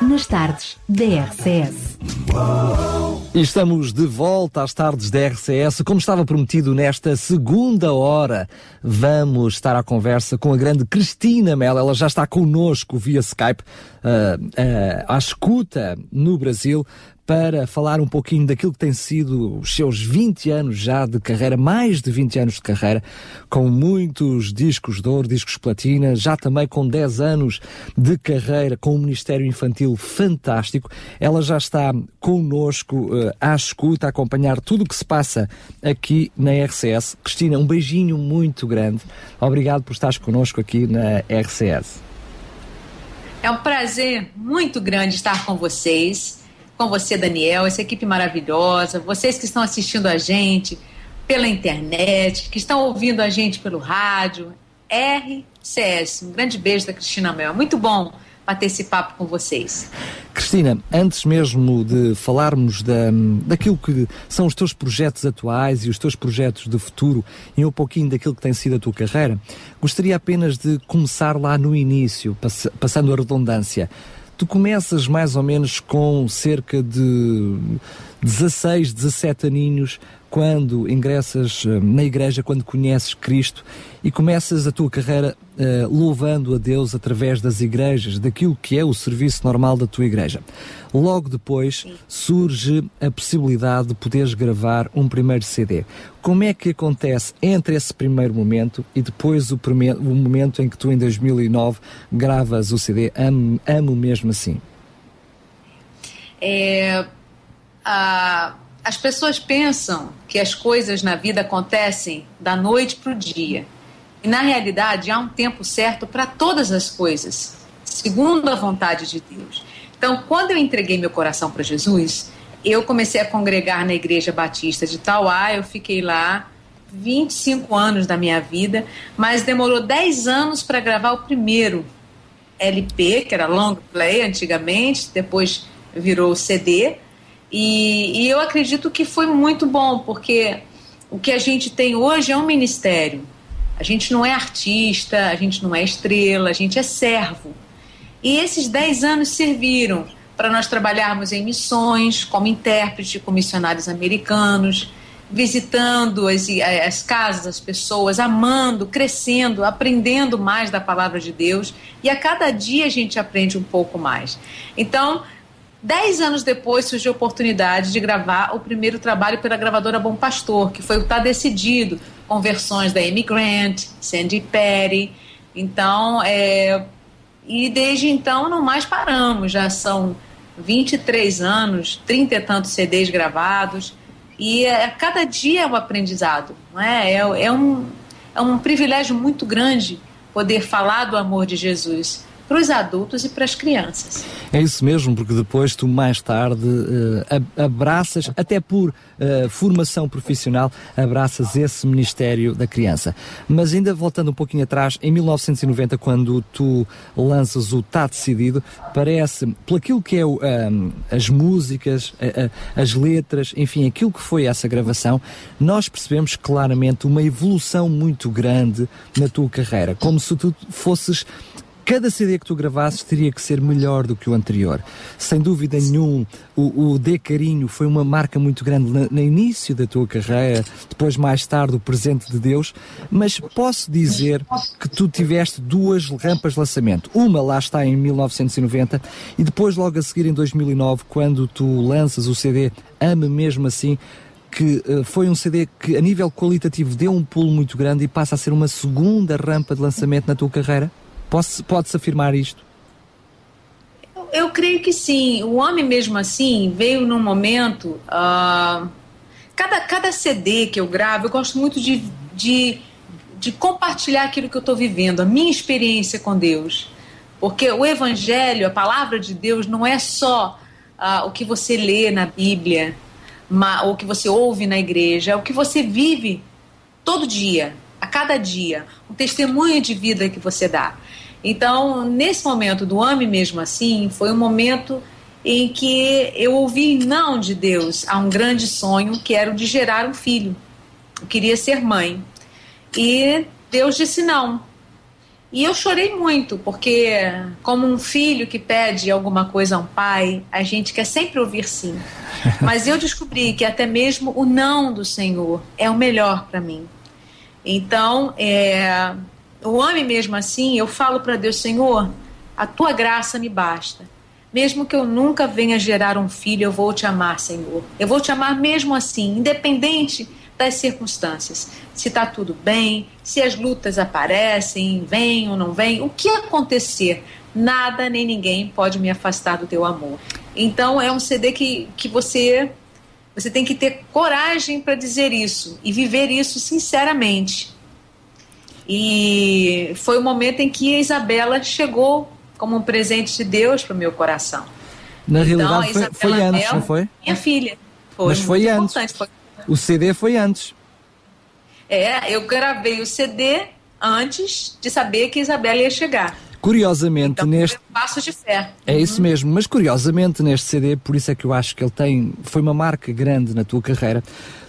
nas tardes DRCS. E estamos de volta às tardes da RCS. Como estava prometido nesta segunda hora, vamos estar à conversa com a grande Cristina Mel. Ela já está connosco via Skype, uh, uh, à escuta no Brasil, para falar um pouquinho daquilo que tem sido os seus 20 anos já de carreira, mais de 20 anos de carreira, com muitos discos de ouro, discos platina, já também com 10 anos de carreira, com um Ministério Infantil fantástico. Ela já está connosco uh, à escuta, a acompanhar tudo o que se passa aqui na RCS. Cristina, um beijinho muito grande. Obrigado por estares connosco aqui na RCS. É um prazer muito grande estar com vocês com você, Daniel, essa equipe maravilhosa, vocês que estão assistindo a gente pela internet, que estão ouvindo a gente pelo rádio. RCS, um grande beijo da Cristina Mel. Muito bom bater esse papo com vocês. Cristina, antes mesmo de falarmos da, daquilo que são os teus projetos atuais e os teus projetos de futuro e um pouquinho daquilo que tem sido a tua carreira, gostaria apenas de começar lá no início, pass passando a redundância. Tu começas mais ou menos com cerca de 16, 17 aninhos quando ingressas eh, na igreja, quando conheces Cristo e começas a tua carreira uh, louvando a Deus através das igrejas, daquilo que é o serviço normal da tua igreja. Logo depois surge a possibilidade de poderes gravar um primeiro CD. Como é que acontece entre esse primeiro momento e depois o, primeiro, o momento em que tu, em 2009, gravas o CD Amo, amo mesmo assim? É, a as pessoas pensam que as coisas na vida acontecem da noite para o dia. E na realidade há um tempo certo para todas as coisas, segundo a vontade de Deus. Então, quando eu entreguei meu coração para Jesus, eu comecei a congregar na Igreja Batista de Tauá, eu fiquei lá 25 anos da minha vida, mas demorou 10 anos para gravar o primeiro LP, que era long play antigamente, depois virou CD. E, e eu acredito que foi muito bom, porque o que a gente tem hoje é um ministério. A gente não é artista, a gente não é estrela, a gente é servo. E esses 10 anos serviram para nós trabalharmos em missões, como intérprete com missionários americanos, visitando as, as casas, as pessoas, amando, crescendo, aprendendo mais da palavra de Deus. E a cada dia a gente aprende um pouco mais. Então, Dez anos depois surgiu a oportunidade de gravar o primeiro trabalho pela gravadora Bom Pastor, que foi o Tá Decidido, com versões da Amy Grant, Sandy Perry. Então, é... e desde então não mais paramos, já são 23 anos, 30 e tantos CDs gravados, e é, cada dia é um aprendizado, não é? É, é, um, é um privilégio muito grande poder falar do amor de Jesus para os adultos e para as crianças. É isso mesmo, porque depois tu mais tarde uh, abraças, até por uh, formação profissional, abraças esse Ministério da Criança. Mas ainda voltando um pouquinho atrás, em 1990, quando tu lanças o Tá Decidido, parece, pelo aquilo que é um, ehm, as músicas, as letras, enfim, aquilo que foi essa gravação, nós percebemos claramente uma evolução muito grande na tua carreira, como se tu fosses cada CD que tu gravasses teria que ser melhor do que o anterior. Sem dúvida nenhum, o, o De Carinho foi uma marca muito grande no, no, início da tua carreira, depois mais tarde o Presente de Deus, mas posso dizer que tu tiveste duas rampas de lançamento. Uma lá está em 1990 e depois logo a seguir em 2009, quando tu lanças o CD Ame Mesmo Assim, que uh, foi um CD que a nível qualitativo deu um pulo muito grande e passa a ser uma segunda rampa de lançamento na tua carreira? Pode-se afirmar isto? Eu, eu, creio que sim. O homem, mesmo assim, veio num momento. Uh, cada, cada CD que eu gravo, eu gosto muito de, de, de compartilhar aquilo que eu estou vivendo, a minha experiência com Deus. Porque o Evangelho, a palavra de Deus, não é só uh, o que você lê na Bíblia, ou o que você ouve na igreja, é o que você vive todo dia, a cada dia, um testemunho de vida que você dá. Então, nesse momento do Ame Mesmo Assim, foi um momento em que eu ouvi não de Deus a um grande sonho que era o de gerar um filho. Eu queria ser mãe. E Deus disse não. E eu chorei muito, porque, como um filho que pede alguma coisa a um pai, a gente quer sempre ouvir sim. Mas eu descobri que até mesmo o não do Senhor é o melhor para mim. Então, é, o homem mesmo assim, eu falo para Deus, Senhor, a tua graça me basta. Mesmo que eu nunca venha gerar um filho, eu vou te amar, Senhor. Eu vou te amar mesmo assim, independente das circunstâncias. Se está tudo bem, se as lutas aparecem, vêm ou não vêm, o que acontecer, nada nem ninguém pode me afastar do teu amor. Então é um CD que, que você você tem que ter coragem para dizer isso e viver isso sinceramente. E foi o momento em que a Isabela chegou como um presente de Deus para o meu coração. Na então, realidade foi, foi antes, não foi? Minha filha. Foi Mas foi antes. Foi... O CD foi antes. É, eu gravei o CD antes de saber que a Isabela ia chegar. Curiosamente, então, neste. Passo de fé. É isso mesmo, mas curiosamente neste CD, por isso é que eu acho que ele tem. Foi uma marca grande na tua carreira.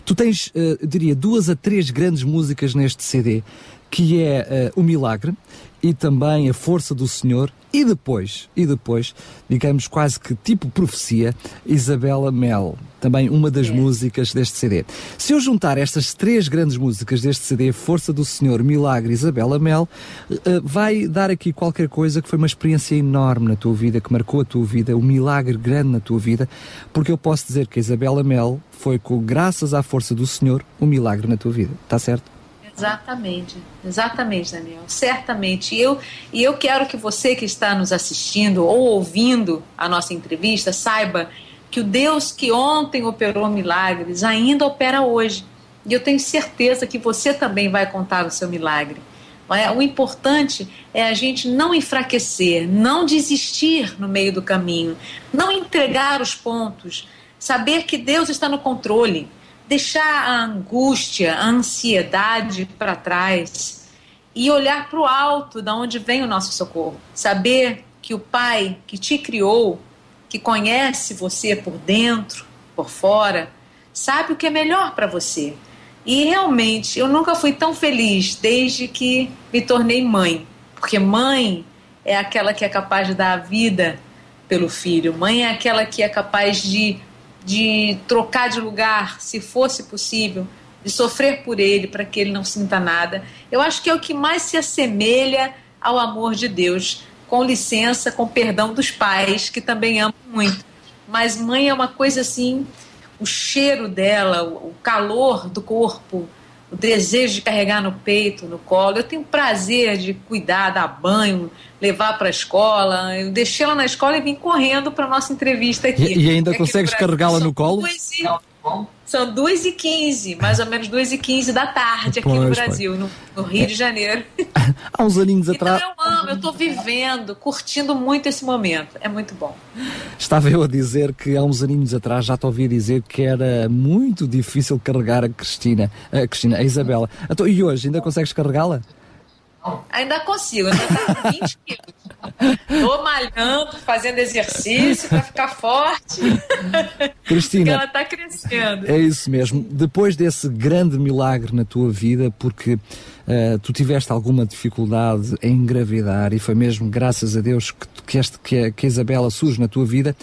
Tu tens, uh, diria, duas a três grandes músicas neste CD, que é uh, O Milagre e também A Força do Senhor e depois, e depois, digamos quase que tipo profecia, Isabela Mel, também uma das é. músicas deste CD. Se eu juntar estas três grandes músicas deste CD, Força do Senhor, Milagre, Isabela Mel, uh, vai dar aqui qualquer coisa que foi uma experiência enorme na tua vida, que marcou a tua vida, um milagre grande na tua vida, porque eu posso dizer que a Isabela Mel foi com graças à força do Senhor um milagre na tua vida. Está certo? Exatamente, exatamente, Daniel. Certamente. E eu, e eu quero que você que está nos assistindo ou ouvindo a nossa entrevista saiba que o Deus que ontem operou milagres ainda opera hoje. E eu tenho certeza que você também vai contar o seu milagre. É? O importante é a gente não enfraquecer, não desistir no meio do caminho, não entregar os pontos, saber que Deus está no controle deixar a angústia, a ansiedade para trás e olhar para o alto, da onde vem o nosso socorro. Saber que o Pai que te criou, que conhece você por dentro, por fora, sabe o que é melhor para você. E realmente, eu nunca fui tão feliz desde que me tornei mãe, porque mãe é aquela que é capaz de dar a vida pelo filho, mãe é aquela que é capaz de de trocar de lugar, se fosse possível, de sofrer por ele para que ele não sinta nada. Eu acho que é o que mais se assemelha ao amor de Deus, com licença, com perdão dos pais, que também amam muito. Mas mãe é uma coisa assim, o cheiro dela, o calor do corpo, o desejo de carregar no peito, no colo. Eu tenho prazer de cuidar, dar banho, levar para a escola. Eu deixei ela na escola e vim correndo para nossa entrevista aqui. E, e ainda consegues carregá-la no colo? São 2 e 15 mais ou menos 2 e 15 da tarde aqui pois, no Brasil, no, no, Rio é. de Janeiro. Há uns aninhos então atrás. eu amo, eu estou vivendo, curtindo muito esse momento. É muito bom. Estava eu a dizer que há uns aninhos atrás já te ouvi dizer que era muito difícil carregar a Cristina, a Cristina, a Isabela. Então, e hoje, ainda consegues carregá-la? Ainda consigo, ainda tá com 20 quilos. Tô malhando, fazendo exercício para ficar forte. Cristina. ela tá crescendo. É isso mesmo. Depois desse grande milagre na tua vida, porque uh, tu tiveste alguma dificuldade em engravidar e foi mesmo graças a Deus que, que, este, que, a, que a Isabela surge na tua vida,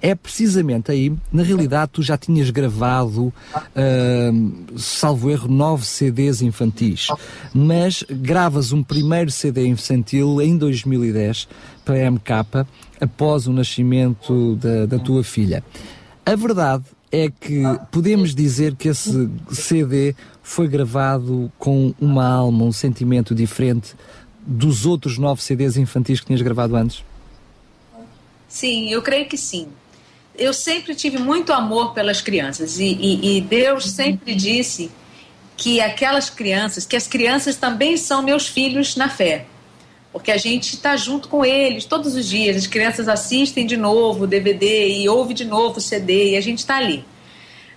é precisamente aí, na realidade, tu já tinhas gravado, uh, salvo erro, nove CDs infantis, mas gravas um primeiro CD infantil em 2010 para a MK, após o nascimento da, da tua filha. A verdade é que podemos dizer que esse CD foi gravado com uma alma, um sentimento diferente dos outros nove CDs infantis que tinhas gravado antes? Sim, eu creio que sim. Eu sempre tive muito amor pelas crianças e, e, e Deus sempre disse que aquelas crianças, que as crianças também são meus filhos na fé porque a gente está junto com eles todos os dias. As crianças assistem de novo o DVD e ouvem de novo o CD e a gente está ali.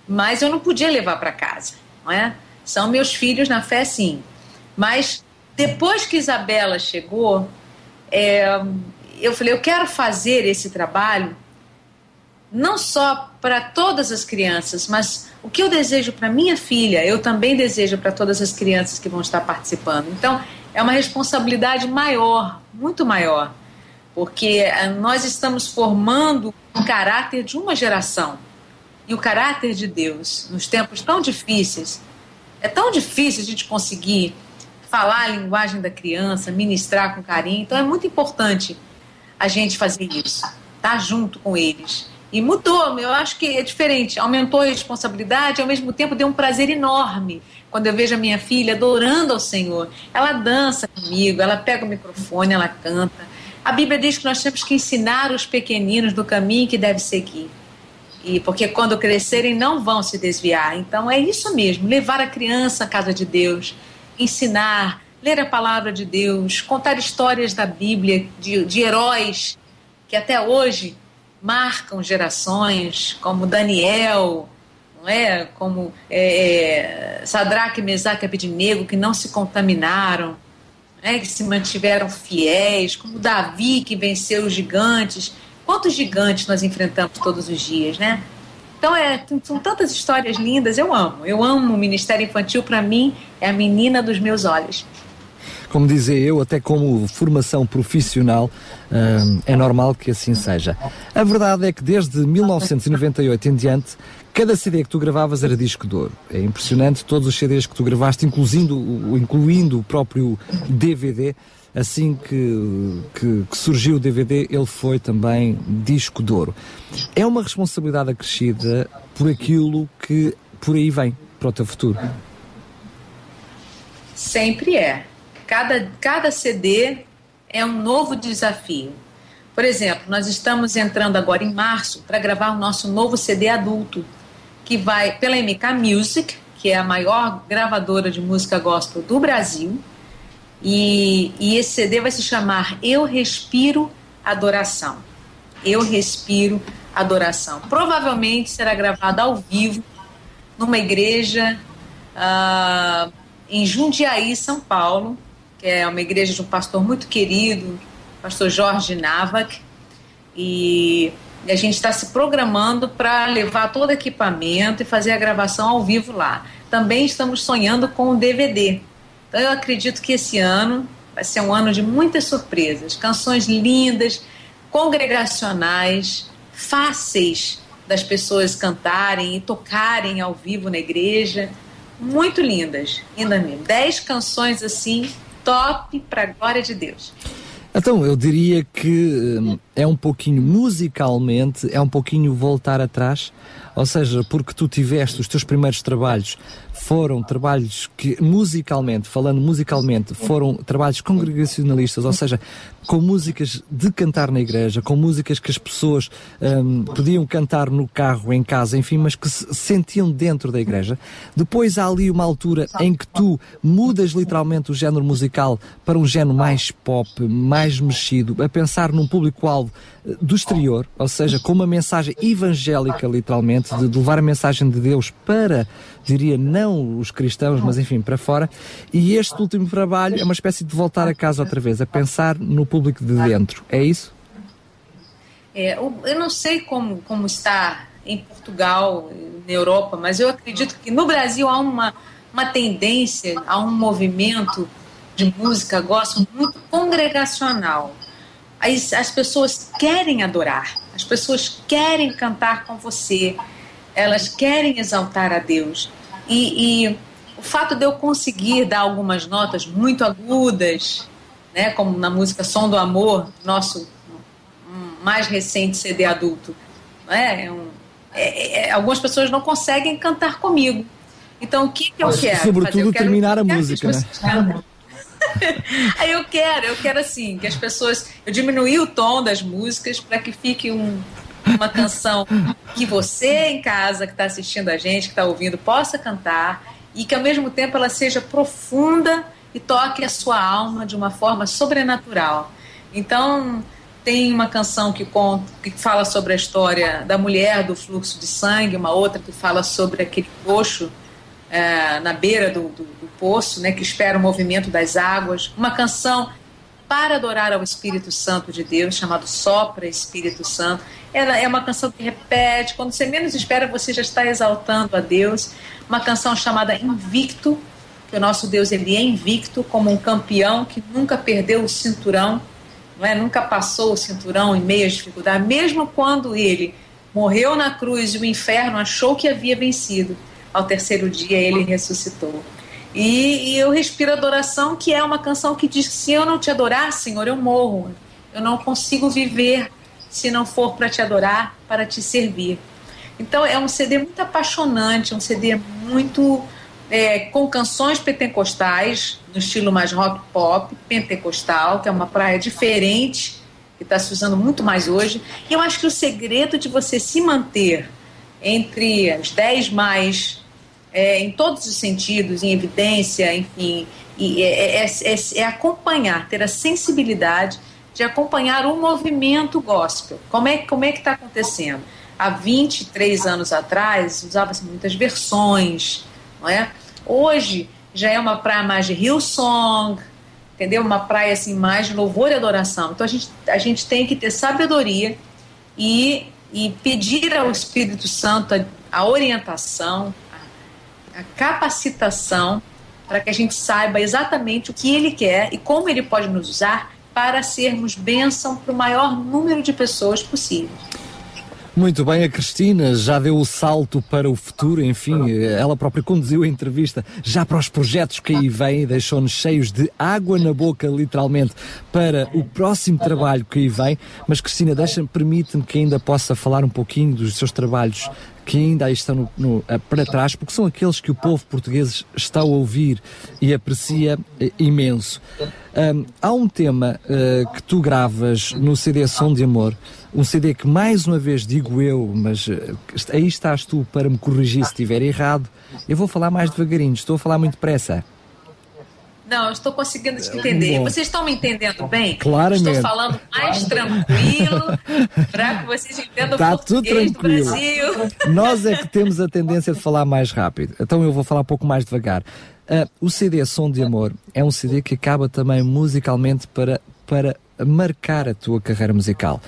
Mas eu não podia levar para casa, não é? São meus filhos na fé, sim. Mas depois que Isabela chegou, é, eu falei, eu quero fazer esse trabalho não só para todas as crianças, mas o que eu desejo para minha filha, eu também desejo para todas as crianças que vão estar participando. Então, é uma responsabilidade maior, muito maior, porque eh, nós estamos formando o caráter de uma geração e o caráter de Deus nos tempos tão difíceis. É tão difícil a gente conseguir falar a linguagem da criança, ministrar com carinho. Então, é muito importante a gente fazer isso, estar tá junto com eles e mudou, eu acho que é diferente. Aumentou a responsabilidade, ao mesmo tempo deu um prazer enorme quando eu vejo a minha filha adorando ao Senhor. Ela dança comigo, ela pega o microfone, ela canta. A Bíblia diz que nós temos que ensinar os pequeninos do caminho que deve seguir. E porque quando crescerem não vão se desviar. Então é isso mesmo, levar a criança à casa de Deus, ensinar, ler a palavra de Deus, contar histórias da Bíblia de, de heróis que até hoje marcam gerações, como Daniel, não é? como é, é Sadraque, Mesaque e Abednego, que não se contaminaram, é? que se mantiveram fiéis, como Davi, que venceu os gigantes. Quantos gigantes nós enfrentamos todos os dias, né? Então, é, são tantas histórias lindas, eu amo. Eu amo o Ministério Infantil, para mim, é a menina dos meus olhos como dizer eu, até como formação profissional, hum, é normal que assim seja. A verdade é que desde 1998 em diante, cada CD que tu gravavas era disco de ouro. É impressionante todos os CDs que tu gravaste, incluindo, incluindo o próprio DVD. Assim que, que, que, surgiu o DVD, ele foi também disco de ouro. É uma responsabilidade acrescida por aquilo que por aí vem para o teu futuro. Sempre é cada, cada CD é um novo desafio. Por exemplo, nós estamos entrando agora em março para gravar o nosso novo CD adulto, que vai pela MK Music, que é a maior gravadora de música gospel do Brasil. E, e esse CD vai se chamar Eu Respiro Adoração. Eu Respiro Adoração. Provavelmente será gravado ao vivo numa igreja uh, em Jundiaí, São Paulo, que é uma igreja de um pastor muito querido, pastor Jorge Navak, e a gente está se programando para levar todo equipamento e fazer a gravação ao vivo lá. Também estamos sonhando com o DVD. Então eu acredito que esse ano vai ser um ano de muitas surpresas, canções lindas, congregacionais, fáceis das pessoas cantarem e tocarem ao vivo na igreja, muito lindas, ainda mesmo. Dez canções assim top para glória de Deus. Então, eu diria que hum, é um pouquinho musicalmente, é um pouquinho voltar atrás, ou seja, porque tu tiveste os teus primeiros trabalhos foram trabalhos que musicalmente, falando musicalmente, foram trabalhos congregacionalistas, ou seja, com músicas de cantar na igreja, com músicas que as pessoas um, podiam cantar no carro, em casa, enfim, mas que se sentiam dentro da igreja. Depois há ali uma altura em que tu mudas literalmente o género musical para um género mais pop, mais mexido, a pensar num público-alvo eh, do exterior, ou seja, com uma mensagem evangélica, literalmente, de levar a mensagem de Deus para diria não os cristãos, mas enfim, para fora. E este último trabalho é uma espécie de voltar a casa outra vez, a pensar no público de dentro. É isso? É, eu não sei como, como está em Portugal, na Europa, mas eu acredito que no Brasil há uma, uma tendência, há um movimento de música gosto muito congregacional. As, as pessoas querem adorar, as pessoas querem cantar com você, elas querem exaltar a Deus. E, e, o fato de eu conseguir dar algumas notas muito agudas, né, como na música Som do Amor, nosso mais recente CD adulto, né, é é, algumas pessoas não conseguem cantar comigo. Então, o que, que eu Mas, quero? Sobretudo eu quero terminar a música, né? Aí eu quero, eu quero assim, que as pessoas. Eu diminuí o tom das músicas para que fique um, uma canção que você em casa que está assistindo a gente, que está ouvindo, possa cantar e que ao mesmo tempo ela seja profunda e toque a sua alma de uma forma sobrenatural. Então tem uma canção que conta, que fala sobre a história da mulher do fluxo de sangue, uma outra que fala sobre aquele coxo é, na beira do, do, do poço, né, que espera o movimento das águas. Uma canção para adorar ao Espírito Santo de Deus, chamado Sopra Espírito Santo. Ela é uma canção que repete, quando você menos espera, você já está exaltando a Deus. Uma canção chamada Invicto, que o nosso Deus ele é invicto, como um campeão que nunca perdeu o cinturão, não é? nunca passou o cinturão em meio às dificuldades, mesmo quando ele morreu na cruz e o inferno achou que havia vencido, ao terceiro dia ele ressuscitou. E, e, eu respiro adoração, que é uma canção que diz: se eu não te adorar, Senhor, eu morro. Eu não consigo viver se não for para te adorar, para te servir. Então é um CD muito apaixonante, um CD muito é, com canções pentecostais, no estilo mais rock pop, pentecostal, que é uma praia diferente, que está se usando muito mais hoje. E eu acho que o segredo de você se manter entre as 10 mais é, em todos os sentidos, em evidência, enfim, e é, é, é, é, acompanhar, ter a sensibilidade de acompanhar o movimento gospel. Como é, como é que está acontecendo? Há 23 anos atrás, usava-se muitas versões, não é? Hoje já é uma praia mais de Hillsong, entendeu? Uma praia assim mais de louvor e adoração. Então a gente, a gente tem que ter sabedoria e, e pedir ao Espírito Santo a, a orientação, a capacitação para que a gente saiba exatamente o que ele quer e como ele pode nos usar para sermos bênção para o maior número de pessoas possível. Muito bem, a Cristina já deu o salto para o futuro, enfim, ela própria conduziu a entrevista já para os projetos que aí vêm, deixou-nos cheios de água na boca, literalmente, para o próximo trabalho que aí vem. Mas, Cristina, deixa permite-me que ainda possa falar um pouquinho dos seus trabalhos que ainda aí estão no, no, eh, para trás, porque são aqueles que o povo português está a ouvir e aprecia eh, imenso. Um, há um tema uh, que tu gravas no CD Som de Amor, um CD que mais uma vez digo eu, mas uh, aí estás tu para me corrigir se estiver errado. Eu vou falar mais devagarinho, estou a falar muito depressa. Não, eu estou conseguindo te entender. Bom. Vocês estão me entendendo bem? Claramente. Estou falando mais tranquilo para que vocês entendam tá o português tudo tranquilo. do Brasil. Nós é que temos a tendência de falar mais rápido. Então eu vou falar um pouco mais devagar. Uh, o CD Som de Amor é um CD que acaba também musicalmente para, para marcar a tua carreira musical.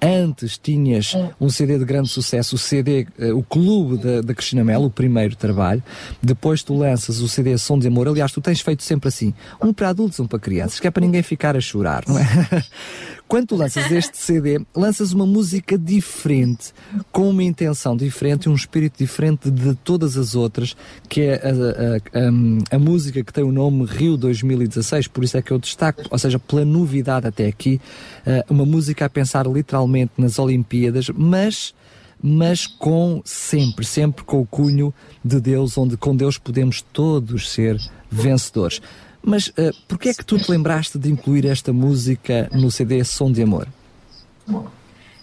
Antes tinhas um CD de grande sucesso, o CD, uh, o Clube da, da Cristina Mello, o primeiro trabalho. Depois tu lanças o CD Som de Amor. Aliás, tu tens feito sempre assim: um para adultos, um para crianças, que é para ninguém ficar a chorar, não é? Quando tu lanças este CD, lanças uma música diferente, com uma intenção diferente, um espírito diferente de todas as outras, que é a, a, a, a, música que tem o nome Rio 2016, por isso é que eu destaco, ou seja, pela novidade até aqui, eh, uma música a pensar literalmente nas Olimpíadas, mas mas com sempre, sempre com o cunho de Deus, onde com Deus podemos todos ser vencedores. Mas uh, porquê é que tu te lembraste de incluir esta música no CD Som de Amor?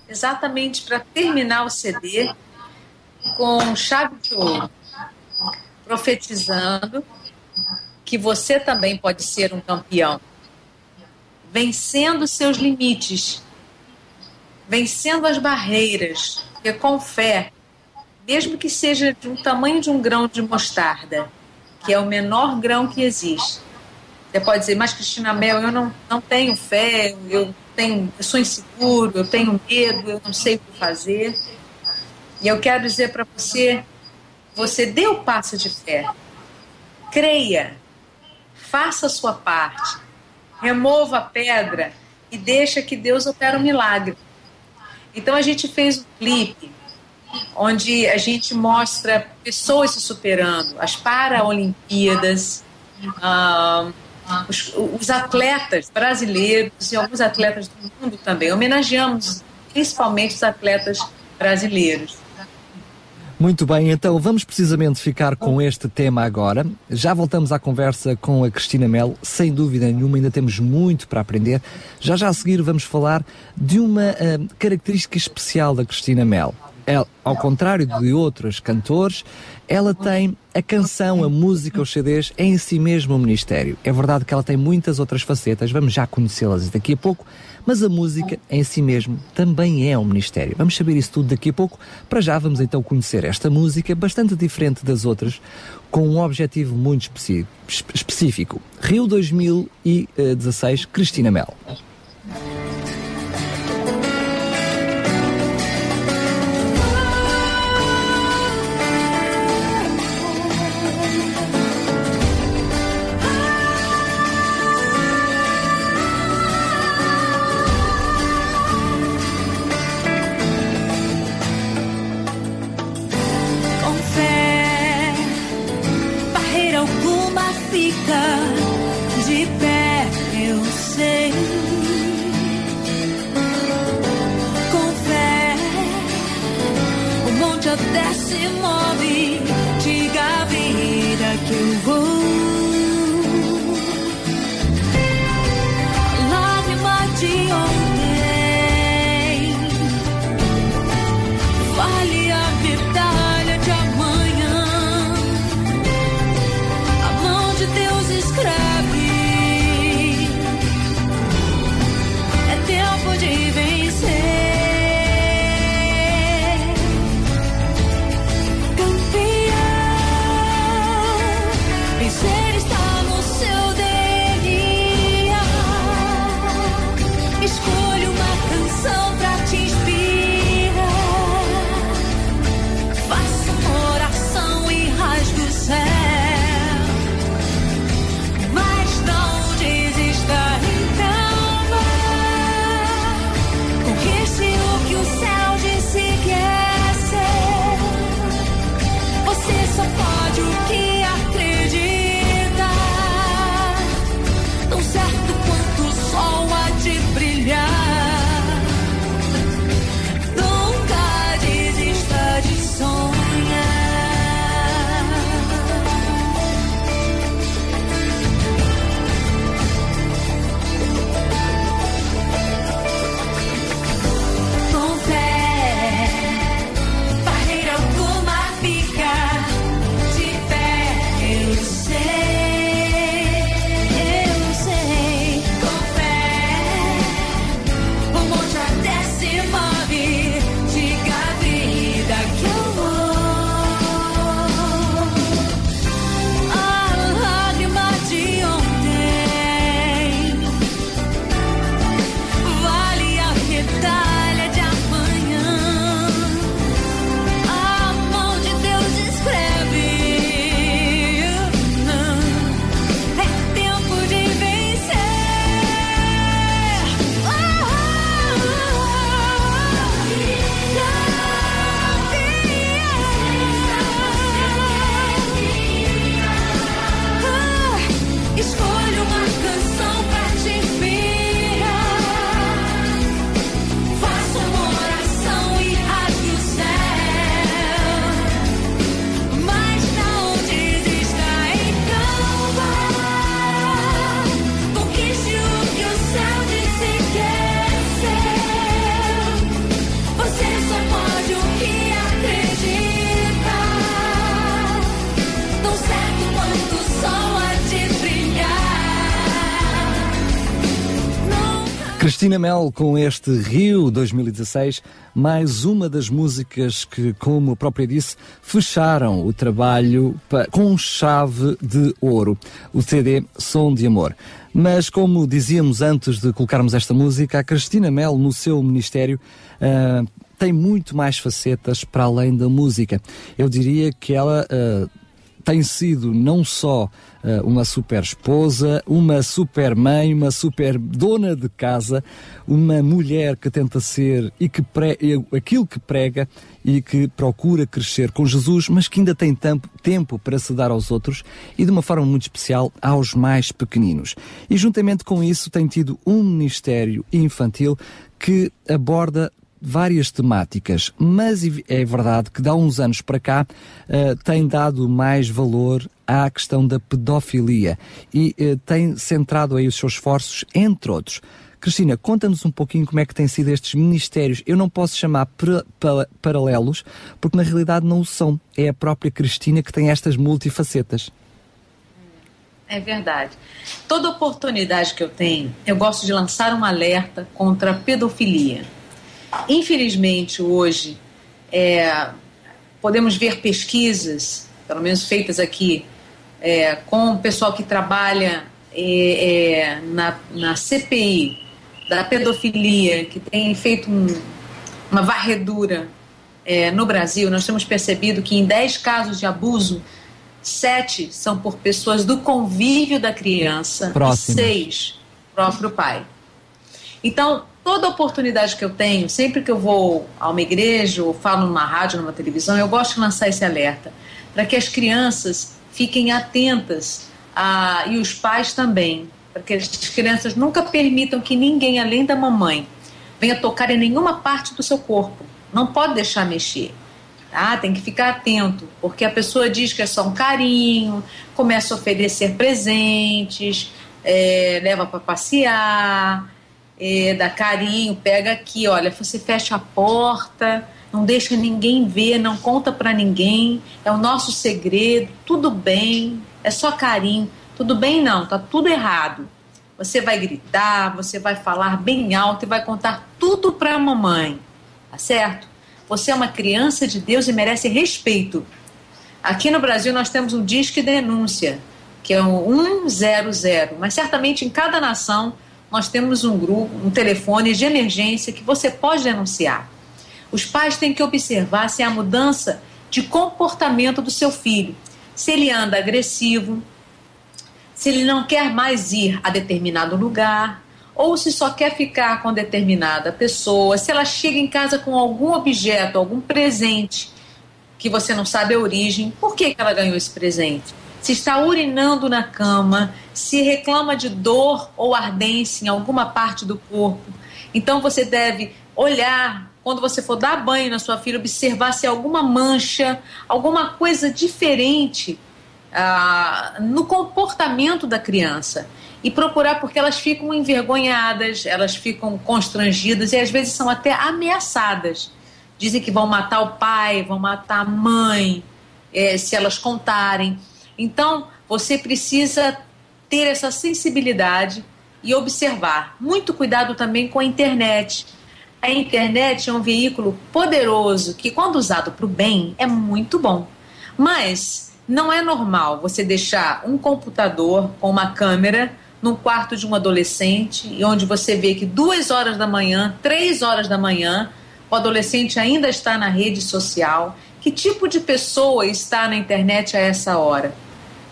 Exatamente para terminar o CD com chave de ouro, profetizando que você também pode ser um campeão, vencendo seus limites, vencendo as barreiras, porque com fé, mesmo que seja de um tamanho de um grão de mostarda, que é o menor grão que existe, você pode dizer, mas Cristina Mel, eu não, não tenho fé, eu, tenho, eu sou inseguro, eu tenho medo, eu não sei o que fazer. E eu quero dizer para você, você dê o passo de fé. Creia, faça a sua parte, remova a pedra e deixa que Deus opere um milagre. Então a gente fez um clipe onde a gente mostra pessoas se superando, as Paralimpíadas, uh, os, os atletas brasileiros e alguns atletas do mundo também. Homenageamos principalmente os atletas brasileiros. Muito bem, então vamos precisamente ficar com este tema agora. Já voltamos à conversa com a Cristina Mel, sem dúvida nenhuma, ainda temos muito para aprender. Já já a seguir vamos falar de uma uh, característica especial da Cristina Mel. ela, ao contrário de outros cantores, ela tem a canção, a música, os CDs, é em si mesmo um ministério. É verdade que ela tem muitas outras facetas, vamos já conhecê-las daqui a pouco, mas a música em si mesmo também é um ministério. Vamos saber isso tudo daqui a pouco. Para já vamos então conhecer esta música, bastante diferente das outras, com um objetivo muito específico. Rio 2016, Cristina Mel. se move, diga a vida que eu vou. Cristina Mel com este Rio 2016, mais uma das músicas que, como a própria disse, fecharam o trabalho com chave de ouro, o CD Som de Amor. Mas como dizíamos antes de colocarmos esta música, a Cristina Mel no seu ministério uh, tem muito mais facetas para além da música. Eu diria que ela uh, tem sido não só uh, uma super esposa, uma super mãe, uma super dona de casa, uma mulher que tenta ser e que pre aquilo que prega e que procura crescer com Jesus, mas que ainda tem tempo para se dar aos outros e de uma forma muito especial aos mais pequeninos. E juntamente com isso tem tido um ministério infantil que aborda várias temáticas, mas é verdade que há uns anos para cá uh, tem dado mais valor à questão da pedofilia e uh, tem centrado aí os seus esforços, entre outros. Cristina, conta-nos um pouquinho como é que têm sido estes ministérios. Eu não posso chamar paralelos, porque na realidade não o são. É a própria Cristina que tem estas multifacetas. É verdade. Toda oportunidade que eu tenho, eu gosto de lançar um alerta contra a pedofilia. Infelizmente, hoje, é, podemos ver pesquisas, pelo menos feitas aqui, é, com o pessoal que trabalha é, é na, na CPI da pedofilia, que tem feito um, uma varredura é, no Brasil. Nós temos percebido que em 10 casos de abuso, sete são por pessoas do convívio da criança Próximo. e seis próprio pai. Então, toda oportunidade que eu tenho, sempre que eu vou a uma igreja ou falo numa rádio, numa televisão, eu gosto de lançar esse alerta para que as crianças fiquem atentas a, e os pais também, para que as crianças nunca permitam que ninguém além da mamãe venha tocar em nenhuma parte do seu corpo. Não pode deixar mexer. Tá? Tem que ficar atento, porque a pessoa diz que é só um carinho, começa a oferecer presentes, é, leva para passear, é, dá carinho, pega aqui, olha, você fecha a porta, não deixa ninguém ver, não conta para ninguém, é o nosso segredo, tudo bem, é só carinho. Tudo bem não, tá tudo errado. Você vai gritar, você vai falar bem alto e vai contar tudo para a mamãe, tá certo? Você é uma criança de Deus e merece respeito. Aqui no Brasil nós temos um disque denúncia, que é o 100, mas certamente em cada nação nós temos um grupo, um telefone de emergência que você pode denunciar. Os pais têm que observar se há mudança de comportamento do seu filho, se ele anda agressivo, se ele não quer mais ir a determinado lugar, ou se só quer ficar com determinada pessoa, se ela chega em casa com algum objeto, algum presente que você não sabe a origem, por que, que ela ganhou esse presente? Se está urinando na cama, se reclama de dor ou ardência em alguma parte do corpo. Então você deve olhar quando você for dar banho na sua filha, observar se há alguma mancha, alguma coisa diferente ah, no comportamento da criança e procurar porque elas ficam envergonhadas, elas ficam constrangidas e às vezes são até ameaçadas. Dizem que vão matar o pai, vão matar a mãe, é, se elas contarem. Então, você precisa ter essa sensibilidade e observar. Muito cuidado também com a internet. A internet é um veículo poderoso que, quando usado para o bem, é muito bom. Mas não é normal você deixar um computador com uma câmera no quarto de um adolescente e onde você vê que duas horas da manhã, três horas da manhã, o adolescente ainda está na rede social. Que tipo de pessoa está na internet a essa hora?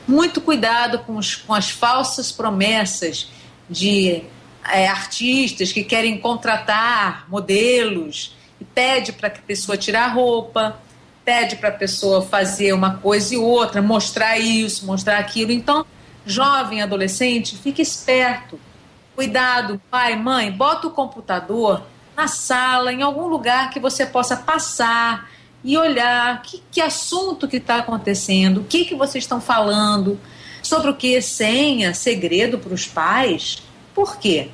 Muito cuidado com, os, com as falsas promessas de é, artistas que querem contratar modelos e pede para que a pessoa tire a roupa, pede para a pessoa fazer uma coisa e outra, mostrar isso, mostrar aquilo. Então, jovem, adolescente, fique esperto. Cuidado, pai, mãe, bota o computador na sala, em algum lugar que você possa passar e olhar que, que assunto que está acontecendo, o que, que vocês estão falando, sobre o que senha, segredo para os pais. Por quê?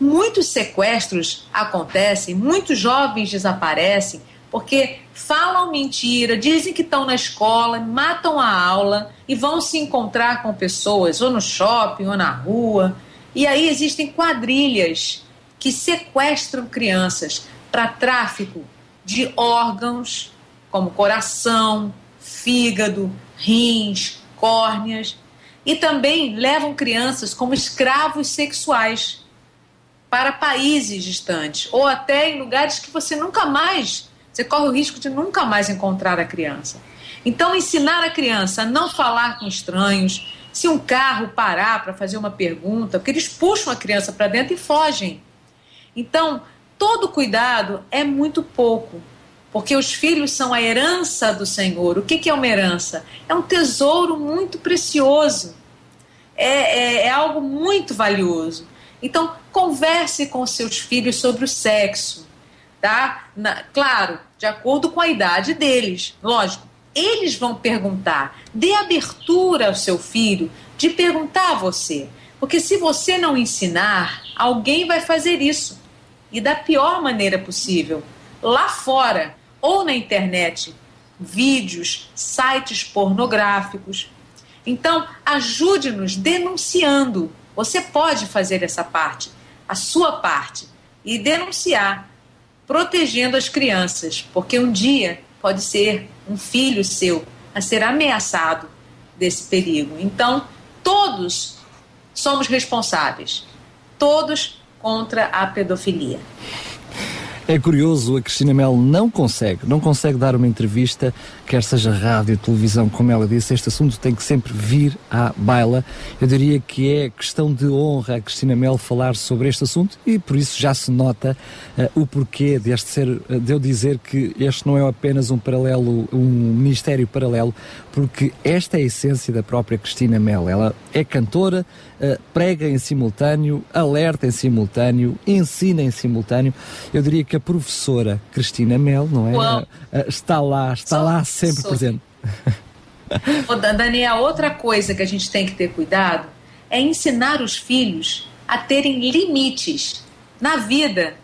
Muitos sequestros acontecem, muitos jovens desaparecem porque falam mentira, dizem que estão na escola, matam a aula e vão se encontrar com pessoas ou no shopping ou na rua. E aí existem quadrilhas que sequestram crianças para tráfico de órgãos como coração, fígado, rins, córneas e também levam crianças como escravos sexuais para países distantes ou até em lugares que você nunca mais você corre o risco de nunca mais encontrar a criança. Então, ensinar a criança a não falar com estranhos, se um carro parar para fazer uma pergunta, porque eles puxam a criança para dentro e fogem. Então, todo cuidado é muito pouco, porque os filhos são a herança do Senhor. O que, que é uma herança? É um tesouro muito precioso, é, é, é algo muito valioso. Então, converse com seus filhos sobre o sexo tá? Na, claro, de acordo com a idade deles, lógico. Eles vão perguntar. Dê abertura ao seu filho de perguntar a você. Porque se você não ensinar, alguém vai fazer isso. E da pior maneira possível. Lá fora, ou na internet, vídeos, sites pornográficos. Então, ajude-nos denunciando. Você pode fazer essa parte, a sua parte, e denunciar, protegendo as crianças, porque um dia pode ser um filho seu a ser ameaçado desse perigo. Então, todos somos responsáveis, todos contra a pedofilia. É curioso, a Cristina Mel não consegue, não consegue dar uma entrevista, quer seja rádio, televisão, como ela disse, este assunto tem que sempre vir à baila. Eu diria que é questão de honra a Cristina Mel falar sobre este assunto e por isso já se nota uh, o porquê deste ser, uh, de eu dizer que este não é apenas um paralelo, um ministério paralelo, porque esta é a essência da própria Cristina Mel. Ela é cantora, uh, prega em simultâneo, alerta em simultâneo, ensina em simultâneo. Eu diria que a professora Cristina Mel, não é? Uau. Está lá, está Sou lá sempre sou. presente. Dan- Daniel, outra coisa que a gente tem que ter cuidado é ensinar os filhos a terem limites. Na vida,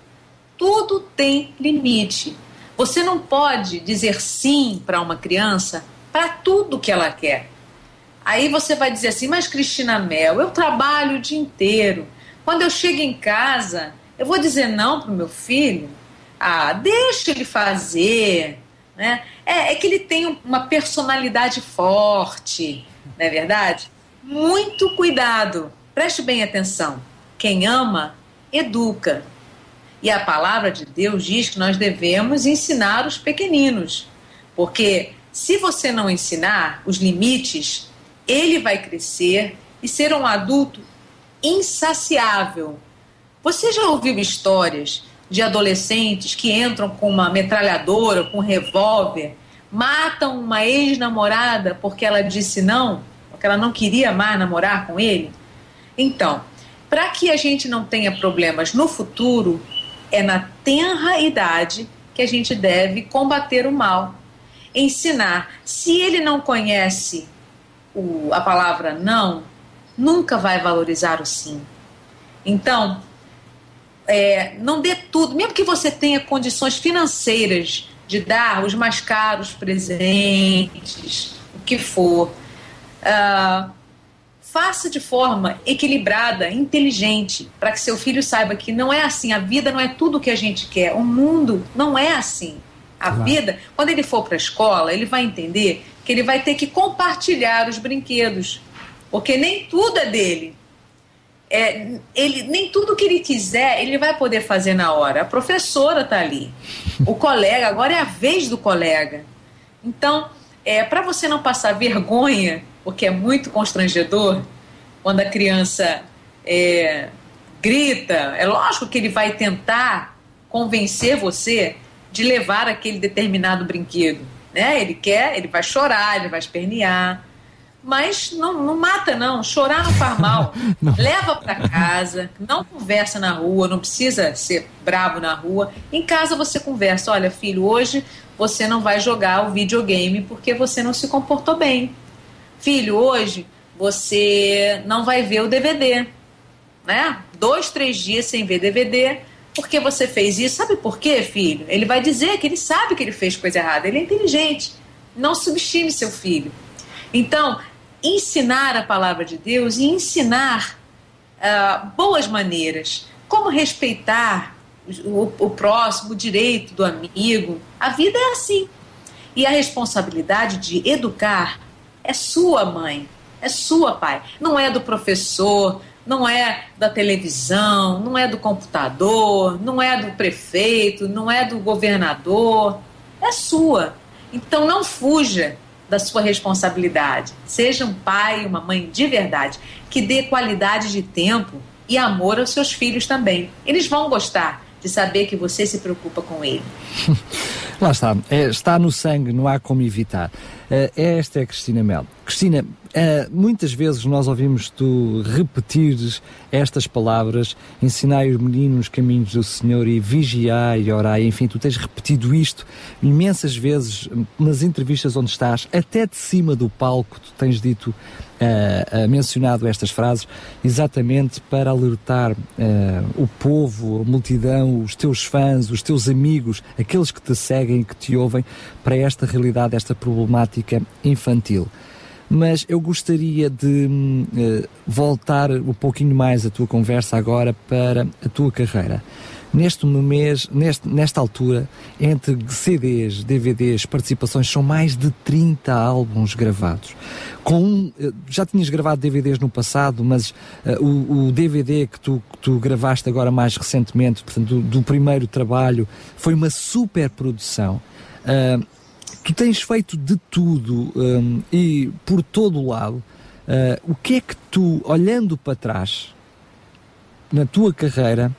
tudo tem limite. Você não pode dizer sim para uma criança para tudo que ela quer. Aí você vai dizer assim, mas Cristina Mel, eu trabalho o dia inteiro. Quando eu chego em casa, eu vou dizer não para o meu filho? Ah, deixa ele fazer. Né? É, é que ele tem uma personalidade forte, não é verdade? Muito cuidado, preste bem atenção. Quem ama, educa. E a palavra de Deus diz que nós devemos ensinar os pequeninos. Porque se você não ensinar os limites, ele vai crescer e ser um adulto insaciável. Você já ouviu histórias de adolescentes que entram com uma metralhadora, com um revólver, matam uma ex-namorada porque ela disse não, porque ela não queria mais namorar com ele? Então, para que a gente não tenha problemas no futuro, é na tenra idade que a gente deve combater o mal. Ensinar. Se ele não conhece o, a palavra não, nunca vai valorizar o sim. Então, é, não dê tudo, mesmo que você tenha condições financeiras de dar os mais caros presentes, o que for. ah, faça de forma equilibrada, inteligente, para que seu filho saiba que não é assim, a vida não é tudo o que a gente quer, o mundo não é assim. A Claro. vida, quando ele for para a escola, ele vai entender que ele vai ter que compartilhar os brinquedos, porque nem tudo é dele. É, ele, nem tudo que ele quiser ele vai poder fazer na hora. A professora está ali, o colega, agora é a vez do colega. Então, é, para você não passar vergonha, porque é muito constrangedor quando a criança é, grita, é lógico que ele vai tentar convencer você de levar aquele determinado brinquedo. Né? Ele quer, ele vai chorar, ele vai espernear. Mas não, não mata, não. Chorar não faz mal. Leva para casa, não conversa na rua, não precisa ser bravo na rua. Em casa você conversa: olha, filho, hoje você não vai jogar o videogame porque você não se comportou bem. Filho, hoje você não vai ver o DVD. Né? Dois, três dias sem ver DVD. Porque você fez isso? Sabe por quê, filho? Ele vai dizer que ele sabe que ele fez coisa errada. Ele é inteligente. Não subestime seu filho. Então, ensinar a palavra de Deus e ensinar ah, boas maneiras, como respeitar o, o próximo, o direito do amigo. A vida é assim. E a responsabilidade de educar é sua, mãe, é sua, pai. Não é do professor, não é da televisão, não é do computador, não é do prefeito, não é do governador. É sua. Então não fuja da sua responsabilidade. Seja um pai uma mãe de verdade, que dê qualidade de tempo e amor aos seus filhos também. Eles vão gostar de saber que você se preocupa com ele. Lá está, é, está no sangue, não há como evitar. esta é a Cristina Mel. Cristina, Uh, muitas vezes nós ouvimos tu repetir estas palavras, ensinai os meninos os caminhos do Senhor e vigiai e orai, enfim, tu tens repetido isto imensas vezes nas entrevistas onde estás, até de cima do palco, tu tens dito, uh, uh, mencionado estas frases, exatamente para alertar o povo, a multidão, os teus fãs, os teus amigos, aqueles que te seguem, que te ouvem, para esta realidade, esta problemática infantil mas eu gostaria de uh, voltar um pouquinho mais a tua conversa agora para a tua carreira. Neste mês, neste, nesta altura, entre CDs, DVDs, participações, são mais de 30 álbuns gravados. Com um, eh, já tinhas gravado DVDs no passado, mas uh, o, o, DVD que tu, que tu gravaste agora mais recentemente, portanto, do, do primeiro trabalho, foi uma super produção. Uh, tu tens feito de tudo um, e por todo o lado. Uh, o que é que tu, olhando para trás, na tua carreira,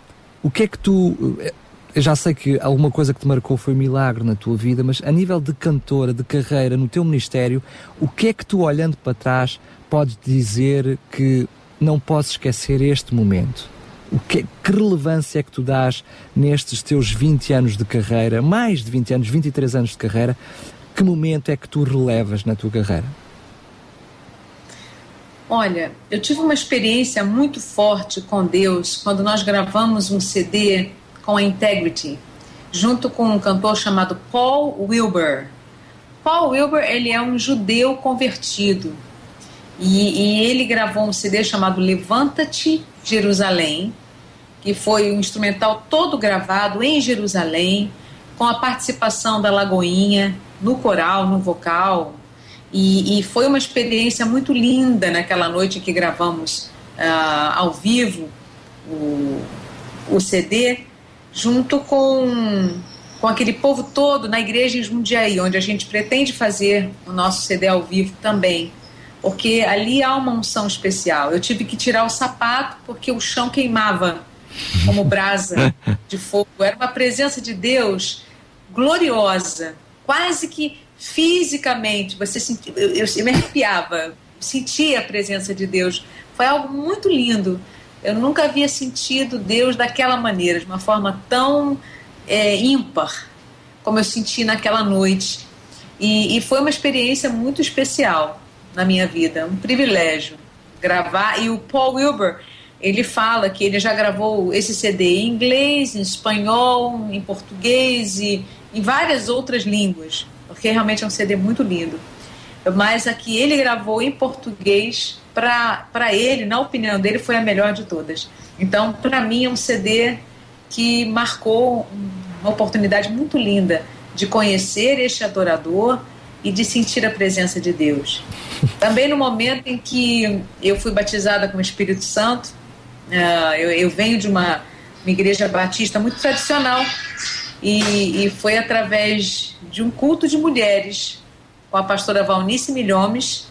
o que é que tu. Eh, eu já sei que alguma coisa que te marcou foi um milagre na tua vida, mas a nível de cantora, de carreira, no teu ministério, o que é que tu, olhando para trás, podes dizer que não posso esquecer este momento? O que, que, relevância é que tu dás nestes teus 20 anos de carreira, mais de 20 anos, 23 anos de carreira? Que momento é que tu relevas na tua carreira? Olha, eu tive uma experiência muito forte com Deus quando nós gravamos um CD com a Integrity, junto com um cantor chamado Paul Wilbur. Paul Wilbur ele é um judeu convertido e, e ele gravou um CD chamado Levanta-te Jerusalém que foi um instrumental todo gravado em Jerusalém, com a participação da Lagoinha no coral, no vocal. E, e foi uma experiência muito linda naquela noite que gravamos uh, ao vivo o, o CD, junto com, com aquele povo todo na igreja em Jundiaí, onde a gente pretende fazer o nosso CD ao vivo também porque ali há uma unção especial. Eu tive que tirar o sapato porque o chão queimava como brasa de fogo. Era uma presença de Deus gloriosa, quase que fisicamente. Você sentia, eu, eu me arrepiava, sentia a presença de Deus. Foi algo muito lindo. Eu nunca havia sentido Deus daquela maneira, de uma forma tão é, ímpar, como eu senti naquela noite. E, e foi uma experiência muito especial na minha vida, um privilégio gravar. E o Paul Wilbur, ele fala que ele já gravou esse CD em inglês, em espanhol, em português e em várias outras línguas, porque realmente é um CD muito lindo. Mas a que ele gravou em português, para ele, na opinião dele, foi a melhor de todas. Então, para mim, é um CD que marcou uma oportunidade muito linda de conhecer este adorador e de sentir a presença de Deus. Também no momento em que eu fui batizada com o Espírito Santo, eu, eu, venho de uma, uma, igreja batista muito tradicional e, e, foi através de um culto de mulheres com a pastora Valnice Milhomes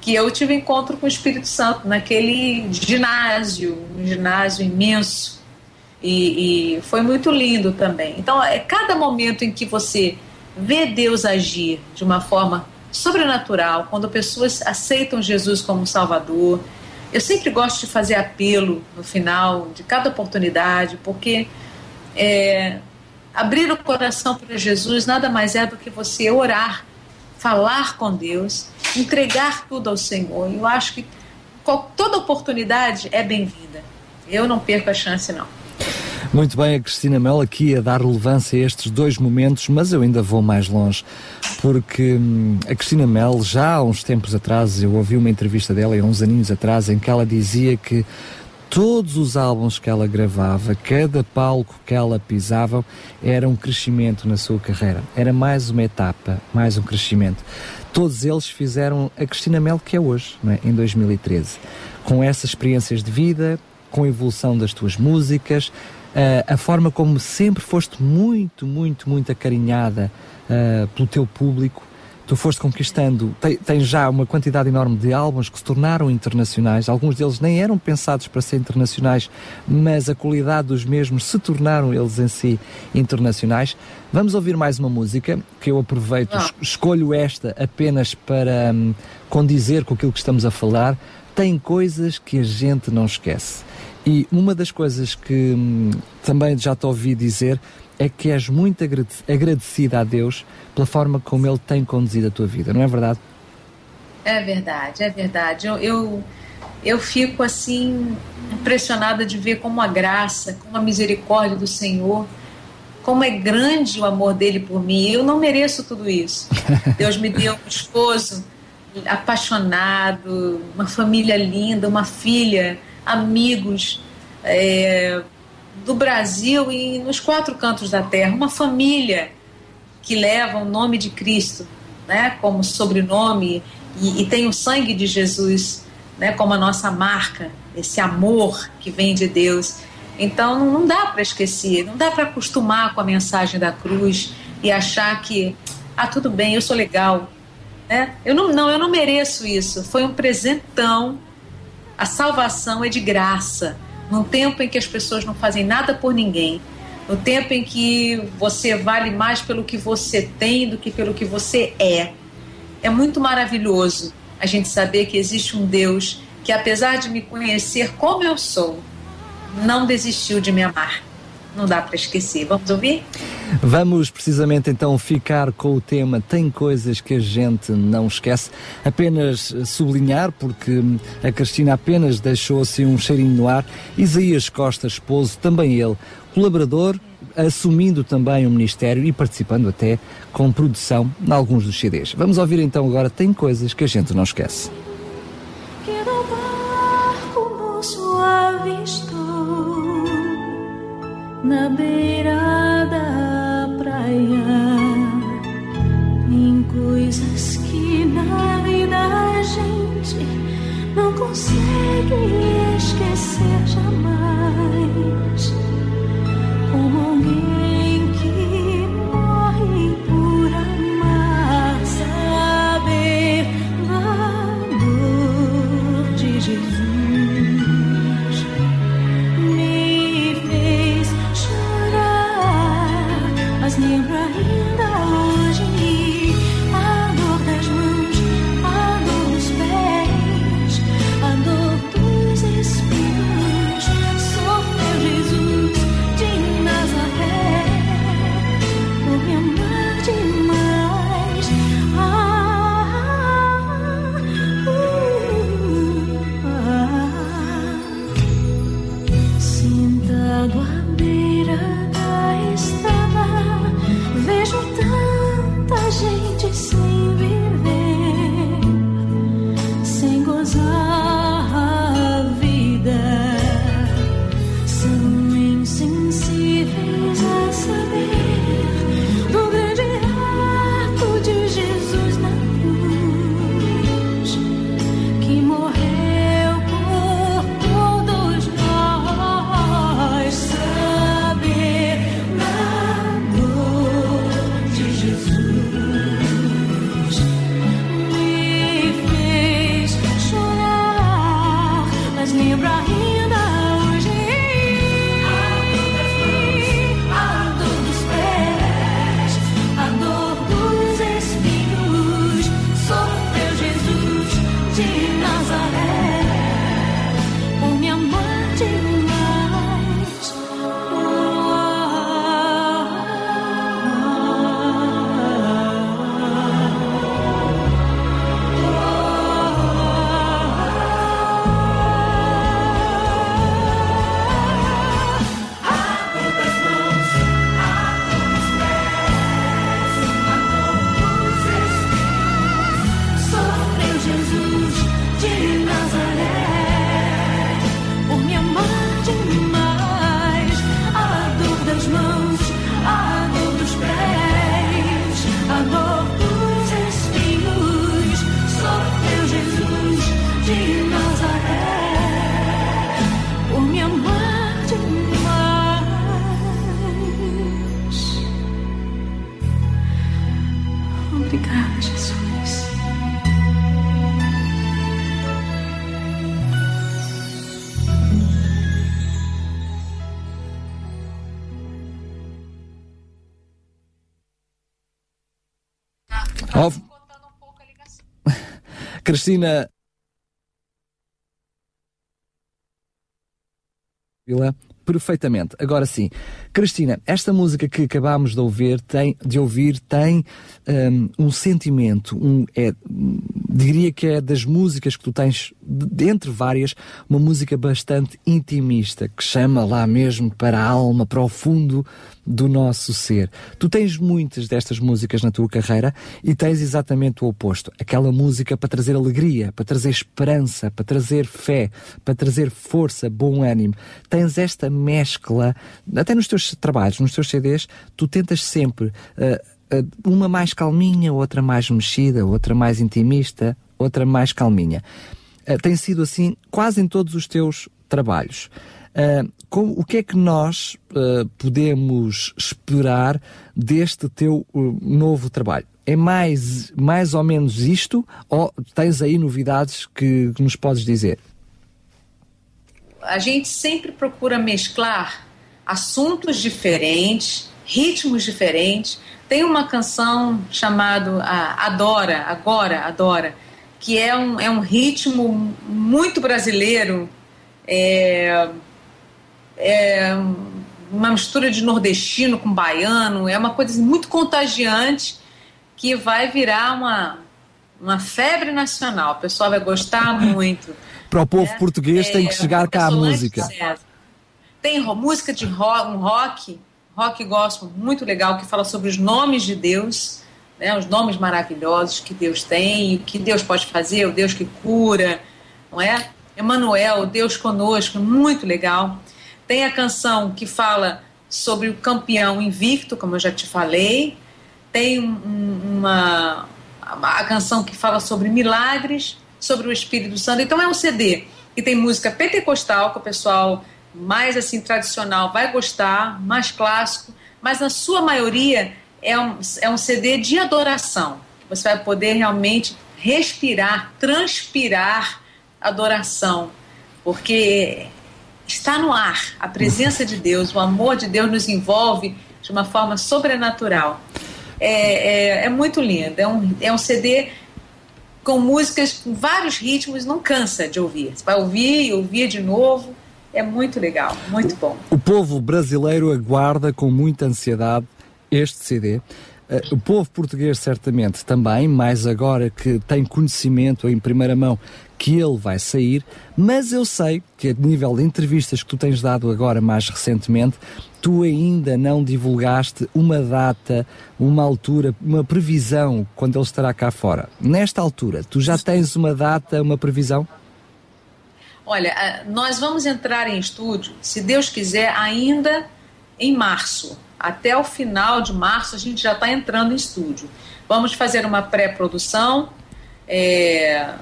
que eu tive encontro com o Espírito Santo naquele ginásio, um ginásio imenso e, e foi muito lindo também. Então, é cada momento em que você vê Deus agir de uma forma sobrenatural, quando pessoas aceitam Jesus como Salvador, eu sempre gosto de fazer apelo no final de cada oportunidade, porque é, abrir o coração para Jesus nada mais é do que você orar, falar com Deus, entregar tudo ao Senhor. Eu acho que toda oportunidade é bem-vinda. Eu não perco a chance, não. Muito bem, a Cristina Mel aqui a dar relevância a estes dois momentos, mas eu ainda vou mais longe, porque hum, a Cristina Mel, já há uns tempos atrás, eu ouvi uma entrevista dela, há uns aninhos atrás, em que ela dizia que todos os álbuns que ela gravava, cada palco que ela pisava, era um crescimento na sua carreira. Era mais uma etapa, mais um crescimento. Todos eles fizeram a Cristina Mel que é hoje, é? em 2013. Com essas experiências de vida, com a evolução das tuas músicas, a forma como sempre foste muito, muito, muito acarinhada uh, pelo teu público, tu foste conquistando, tens já uma quantidade enorme de álbuns que se tornaram internacionais, alguns deles nem eram pensados para ser internacionais, mas a qualidade dos mesmos se tornaram eles em si internacionais. Vamos ouvir mais uma música que eu aproveito, ah. escolho esta apenas para hum, condizer com aquilo que estamos a falar. Tem coisas que a gente não esquece. E uma das coisas que hum, também já te ouvi dizer é que és muito agradecida a Deus pela forma como Ele tem conduzido a tua vida, não é verdade? É verdade, é verdade. Eu, eu, eu fico assim impressionada de ver como a graça, como a misericórdia do Senhor, como é grande o amor dele por mim. Eu não mereço tudo isso. Deus me deu um esposo apaixonado, uma família linda, uma filha, amigos. É, do Brasil e nos quatro cantos da terra, uma família que leva o nome de Cristo né, como sobrenome e, e tem o sangue de Jesus né, como a nossa marca, esse amor que vem de Deus. Então não dá para esquecer, não dá para acostumar com a mensagem da cruz e achar que, ah, tudo bem, eu sou legal. Né? Eu não, não, eu não mereço isso. Foi um presentão. A salvação é de graça num tempo em que as pessoas não fazem nada por ninguém, no tempo em que você vale mais pelo que você tem do que pelo que você é. É muito maravilhoso a gente saber que existe um Deus que, apesar de me conhecer como eu sou, não desistiu de me amar. Não dá para esquecer. Vamos ouvir? Vamos precisamente então ficar com o tema Tem coisas que a gente não esquece. Apenas sublinhar, porque a Cristina apenas deixou assim um cheirinho no ar. Isaías Costa, esposo, também ele, colaborador, assumindo também o Ministério e participando até com produção em alguns dos CDs. Vamos ouvir então agora Tem coisas que a gente não esquece. Quero barco suave estou na beira da em coisas que na vida a gente não consegue esquecer jamais. Cristina. Perfeitamente. Agora sim, Cristina, esta música que acabámos de ouvir tem, de ouvir tem um, um sentimento, um, é, diria que é das músicas que tu tens, dentre várias, uma música bastante intimista, que chama lá mesmo para a alma, para o fundo do nosso ser. Tu tens muitas destas músicas na tua carreira e tens exatamente o oposto. Aquela música para trazer alegria, para trazer esperança, para trazer fé, para trazer força, bom ânimo. Tens esta mescla, até nos teus trabalhos, nos teus CDs, tu tentas sempre. Uh, uma mais calminha, outra mais mexida, outra mais intimista, outra mais calminha. Uh, tem sido assim quase em todos os teus trabalhos. Uh, com, o que é que nós uh, podemos esperar deste teu novo trabalho? É mais, mais ou menos isto ou tens aí novidades que, que nos podes dizer? A gente sempre procura mesclar assuntos diferentes, ritmos diferentes. Tem uma canção chamada Adora, Agora, Adora, que é um, é um ritmo muito brasileiro. É, é uma mistura de nordestino com baiano, é uma coisa assim, muito contagiante que vai virar uma, uma febre nacional. O pessoal vai gostar muito. Para o povo é, português é, tem que chegar cá a música. Tem música de rock, um rock, rock gospel muito legal que fala sobre os nomes de Deus, né, os nomes maravilhosos que Deus tem, o que Deus pode fazer, o Deus que cura, não é? Emanuel, Deus conosco, muito legal. Tem a canção que fala sobre o campeão invicto, como eu já te falei. Tem uma a canção que fala sobre milagres, sobre o Espírito Santo. Então é um CD que tem música pentecostal, que o pessoal mais assim tradicional vai gostar, mais clássico, mas na sua maioria é um, é um CD de adoração. Você vai poder realmente respirar, transpirar adoração, porque está no ar. A presença de Deus, o amor de Deus nos envolve de uma forma sobrenatural. É, é, é muito lindo. É um, é um CD com músicas com vários ritmos, não cansa de ouvir. Você vai ouvir e ouvir de novo. É muito legal, muito bom. O povo brasileiro aguarda com muita ansiedade este CD. Uh, o povo português certamente também, mais agora que tem conhecimento em primeira mão que ele vai sair, mas eu sei que a nível de entrevistas que tu tens dado agora mais recentemente, tu ainda não divulgaste uma data, uma altura, uma previsão quando ele estará cá fora. Nesta altura, tu já tens uma data, uma previsão? Olha, nós vamos entrar em estúdio, se Deus quiser, ainda em março até o final de março a gente já está entrando em estúdio. Vamos fazer uma pré-produção, é,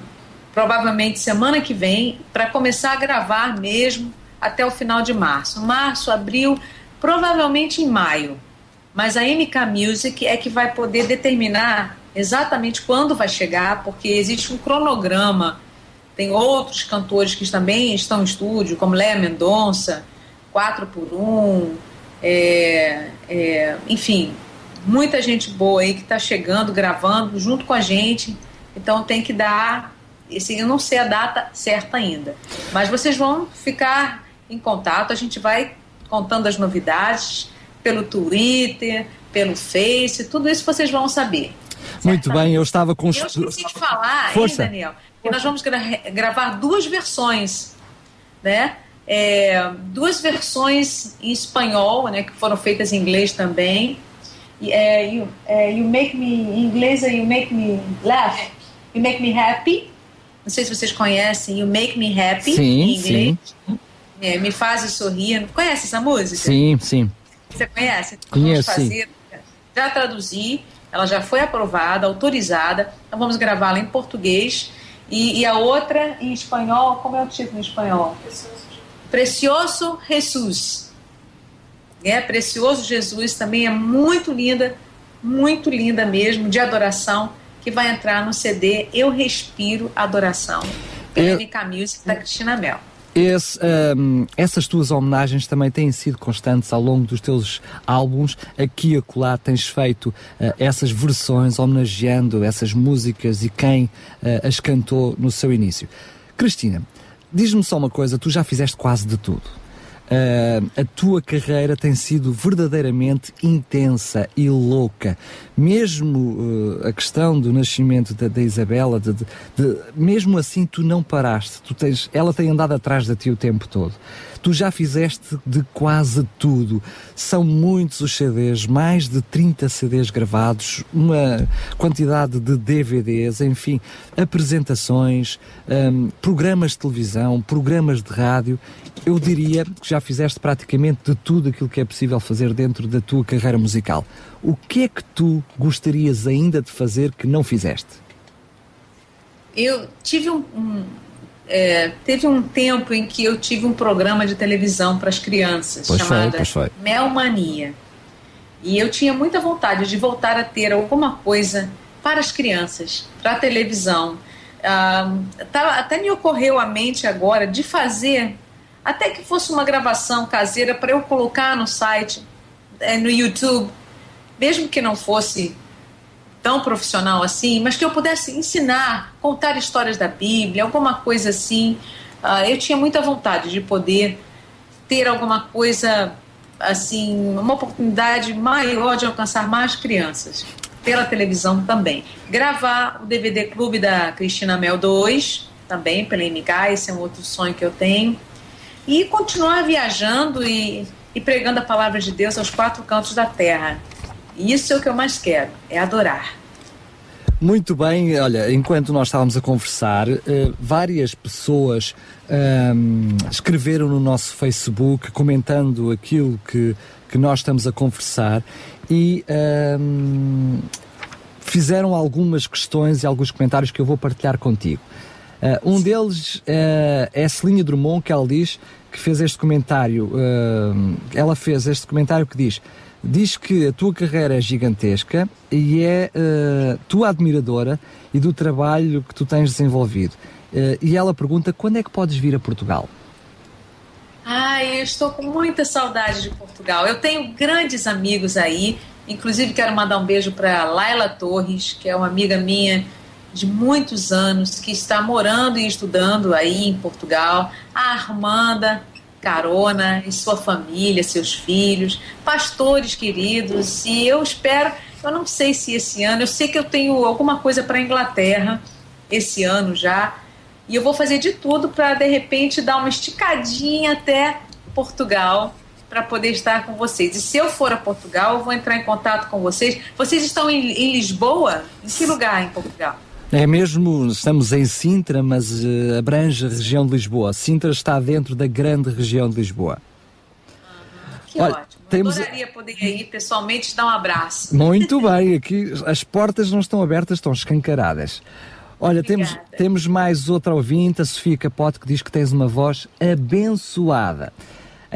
provavelmente semana que vem, para começar a gravar mesmo até o final de março. Março, abril, provavelmente em maio. Mas a MK Music é que vai poder determinar exatamente quando vai chegar, porque existe um cronograma. Tem outros cantores que também estão em estúdio, como Léa Mendonça, 4 por 1 é, é, enfim, muita gente boa aí que está chegando, gravando junto com a gente. Então tem que dar. Esse, eu não sei a data certa ainda. Mas vocês vão ficar em contato, a gente vai contando as novidades pelo Twitter, pelo Face, tudo isso vocês vão saber. Muito bem, eu estava com... Eu esqueci de falar, Força. hein, Daniel, que nós vamos gra gravar duas versões, né? É, duas versões em espanhol, né, que foram feitas em inglês também. É, you, é, you Make Me, em inglês é You Make Me Laugh, You Make Me Happy. Não sei se vocês conhecem You Make Me Happy sim, em inglês. Sim. É, me faz sorrir. Conhece essa música? Sim, sim. Você conhece? Então, Conheço, fazer. Sim. Já traduzi, ela já foi aprovada, autorizada. Então vamos gravá-la em português. E, e, a outra em espanhol, como é o título em espanhol? Precioso Jesus. É, Precioso Jesus também é muito linda, muito linda mesmo, de adoração, que vai entrar no CD Eu Respiro Adoração, Eu... MK Music da Cristina Mel. Esse, um, essas tuas homenagens também têm sido constantes ao longo dos teus álbuns. Aqui e acolá tens feito uh, essas versões homenageando essas músicas e quem uh, as cantou no seu início. Cristina, diz-me só uma coisa: tu já fizeste quase de tudo. Uh, a tua carreira tem sido verdadeiramente intensa e louca. Mesmo uh, a questão do nascimento da, da Isabela, de, de, de, mesmo assim tu não paraste. Tu tens, ela tem andado atrás de ti o tempo todo. Tu já fizeste de quase tudo. São muitos os CDs, mais de 30 CDs gravados, uma quantidade de DVDs, enfim, apresentações, um, programas de televisão, programas de rádio. Eu diria que já fizeste praticamente de tudo aquilo que é possível fazer dentro da tua carreira musical. O que é que tu gostarias ainda de fazer que não fizeste? Eu tive um, um é, teve um tempo em que eu tive um programa de televisão para as crianças pois chamada foi, Melmania. E eu tinha muita vontade de voltar a ter alguma coisa para as crianças, para a televisão. Ah, tá, até me ocorreu à mente agora de fazer, até que fosse uma gravação caseira para eu colocar no site, é, no YouTube, mesmo que não fosse tão profissional assim, mas que eu pudesse ensinar, contar histórias da Bíblia, alguma coisa assim. Uh, eu tinha muita vontade de poder ter alguma coisa assim, uma oportunidade maior de alcançar mais crianças pela televisão também. Gravar o DVD Clube da Cristina Mel 2, também pela MK, esse é um outro sonho que eu tenho. E continuar viajando e, e pregando a palavra de Deus aos quatro cantos da terra. Isso é o que eu mais quero, é adorar. Muito bem, olha, enquanto nós estávamos a conversar, uh, várias pessoas um, escreveram no nosso Facebook comentando aquilo que, que nós estamos a conversar e um, fizeram algumas questões e alguns comentários que eu vou partilhar contigo. Uh, um deles uh, é Celinha Drummond, que ela diz que fez este comentário. ela fez este comentário que diz: diz que a tua carreira é gigantesca e é uh, tua admiradora e do trabalho que tu tens desenvolvido. Uh, e ela pergunta quando é que podes vir a Portugal? Ai, eu estou com muita saudade de Portugal. Eu tenho grandes amigos aí, inclusive quero mandar um beijo para Laila Torres, que é uma amiga minha de muitos anos, que está morando e estudando aí em Portugal. A Armanda, carona e sua família, seus filhos, pastores queridos, e eu espero, eu não sei se esse ano, eu sei que eu tenho alguma coisa para a Inglaterra esse ano já, e eu vou fazer de tudo para de repente dar uma esticadinha até Portugal para poder estar com vocês. E se eu for a Portugal, eu vou entrar em contato com vocês. Vocês estão em, em Lisboa? Em que lugar em Portugal? É mesmo, estamos em Sintra, mas uh, abrange a região de Lisboa. Sintra está dentro da grande região de Lisboa. que Olha, ótimo. Temos... Adoraria poder ir pessoalmente dar um abraço. Muito bem, aqui as portas não estão abertas, estão escancaradas. Olha, temos, temos mais outra ouvinte, a Sofia Capote, que diz que tens uma voz abençoada.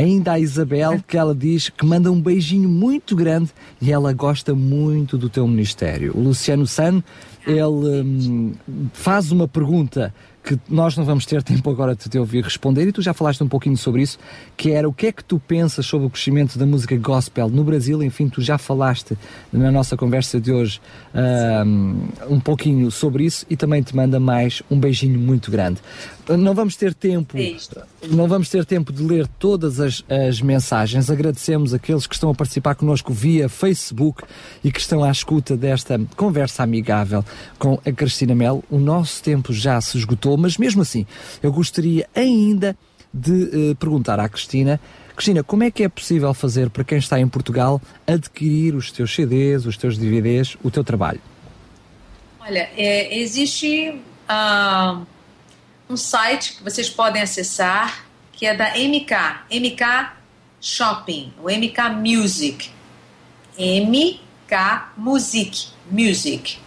Ainda a Isabel, que ela diz que manda um beijinho muito grande e ela gosta muito do teu ministério. O Luciano San ele um, faz uma pergunta que nós não vamos ter tempo agora de te ouvir responder e tu já falaste um pouquinho sobre isso, que era o que é que tu pensas sobre o crescimento da música gospel no Brasil, enfim, tu já falaste na nossa conversa de hoje um, um pouquinho sobre isso e também te manda mais um beijinho muito grande. Não vamos ter tempo, não vamos ter tempo de ler todas as, as mensagens. Agradecemos aqueles que estão a participar connosco via Facebook e que estão à escuta desta conversa amigável com a Cristina Mel. O nosso tempo já se esgotou, mas mesmo assim, eu gostaria ainda de uh, perguntar à Cristina Cristina, como é que é possível fazer para quem está em Portugal adquirir os teus CDs, os teus DVDs, o teu trabalho? Olha, é, existe uh, um site que vocês podem acessar que é da MK, MK Shopping, o MK Music. MK Music, Music.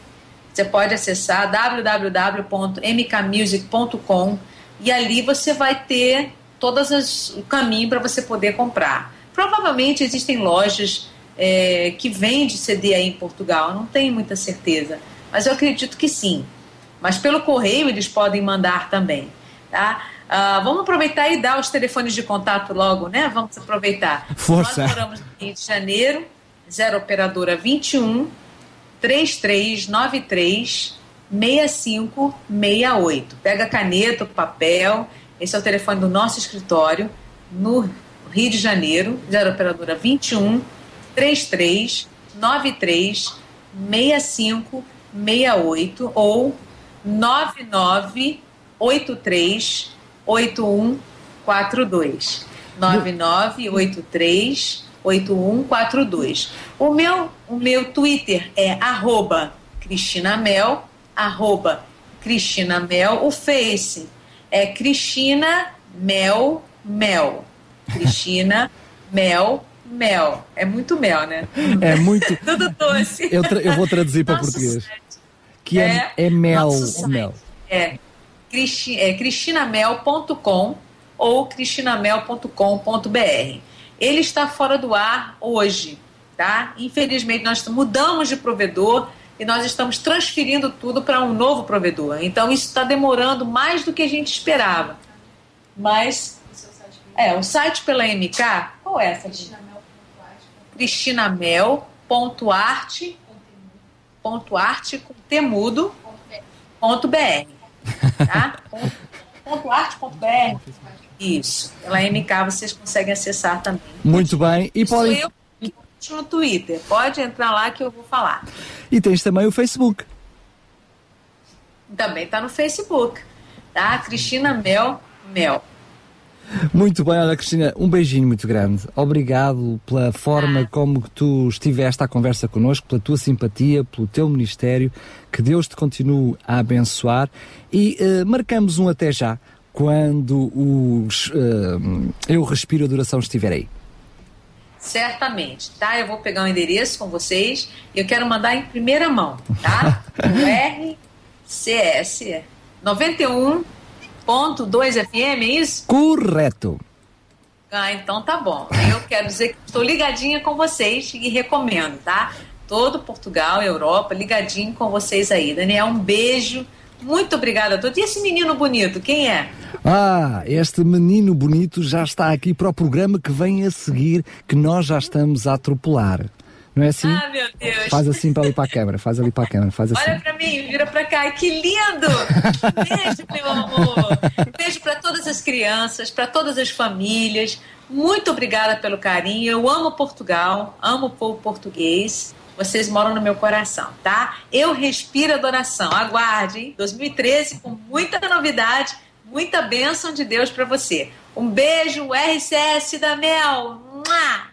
Você pode acessar www.mkmusic.com e ali você vai ter todas as, o caminho para você poder comprar. Provavelmente existem lojas é, que vende CD aí em Portugal. Não tenho muita certeza, mas eu acredito que sim. Mas pelo correio eles podem mandar também, tá? Uh, vamos aproveitar e dar os telefones de contato logo, né? Vamos aproveitar. Força. Nós moramos no Rio de Janeiro, 0 operadora 21 3393 6568. Pega caneta, papel. Esse é o telefone do nosso escritório no Rio de Janeiro, 0 operadora 21 33 93 6568 ou 9983 8142. 9983 8142. O meu, o meu Twitter é arroba Cristina Mel, arroba Cristina Mel. O Face é Cristina Mel Mel. Cristina Mel Mel. É muito mel, né? É muito. Tudo doce. Eu, eu vou traduzir para português. Site. Que é, é, é mel. mel. É, é cristinamel.com ou cristinamel.com.br. Ele está fora do ar hoje, tá? Infelizmente, nós mudamos de provedor e nós estamos transferindo tudo para um novo provedor. Então, isso está demorando mais do que a gente esperava. Mas, é, o site pela MK, qual é essa? cristinamel.arte.arte com temudo ponto br, tá? Isso. Pela MK vocês conseguem acessar também. Muito bem. E pode... eu no Twitter. Pode entrar lá que eu vou falar. E tens também o Facebook. Também está no Facebook. Tá? Cristina Mel Mel. Muito bem, olha Cristina, um beijinho muito grande. Obrigado pela forma como tu estiveste à conversa connosco, pela tua simpatia, pelo teu ministério. Que Deus te continue a abençoar e uh, marcamos um até já quando os uh, Eu Respiro a Duração estiver aí. Certamente, tá? Eu vou pegar o um endereço com vocês e eu quero mandar em primeira mão, tá? o RCS 91.2 FM, é isso? Correto. Ah, então tá bom. Eu quero dizer que estou ligadinha com vocês e recomendo, tá? Todo Portugal, Europa, ligadinho com vocês aí. Daniel, um beijo. Muito obrigada a todos. E esse menino bonito, quem é? Ah, este menino bonito já está aqui para o programa que vem a seguir, que nós já estamos a atropelar. Não é assim? Ah, meu Deus. Faz assim para ali para a câmera, faz ali para a câmera, faz assim. Olha para mim, vira para cá, que lindo! Beijo, meu amor. Beijo para todas as crianças, para todas as famílias. Muito obrigada pelo carinho. Eu amo Portugal, amo o povo português. Vocês moram no meu coração, tá? Eu respiro adoração. Aguarde, hein? 2013 com muita novidade, muita bênção de Deus para você. Um beijo, RCS da Mel. Tchau.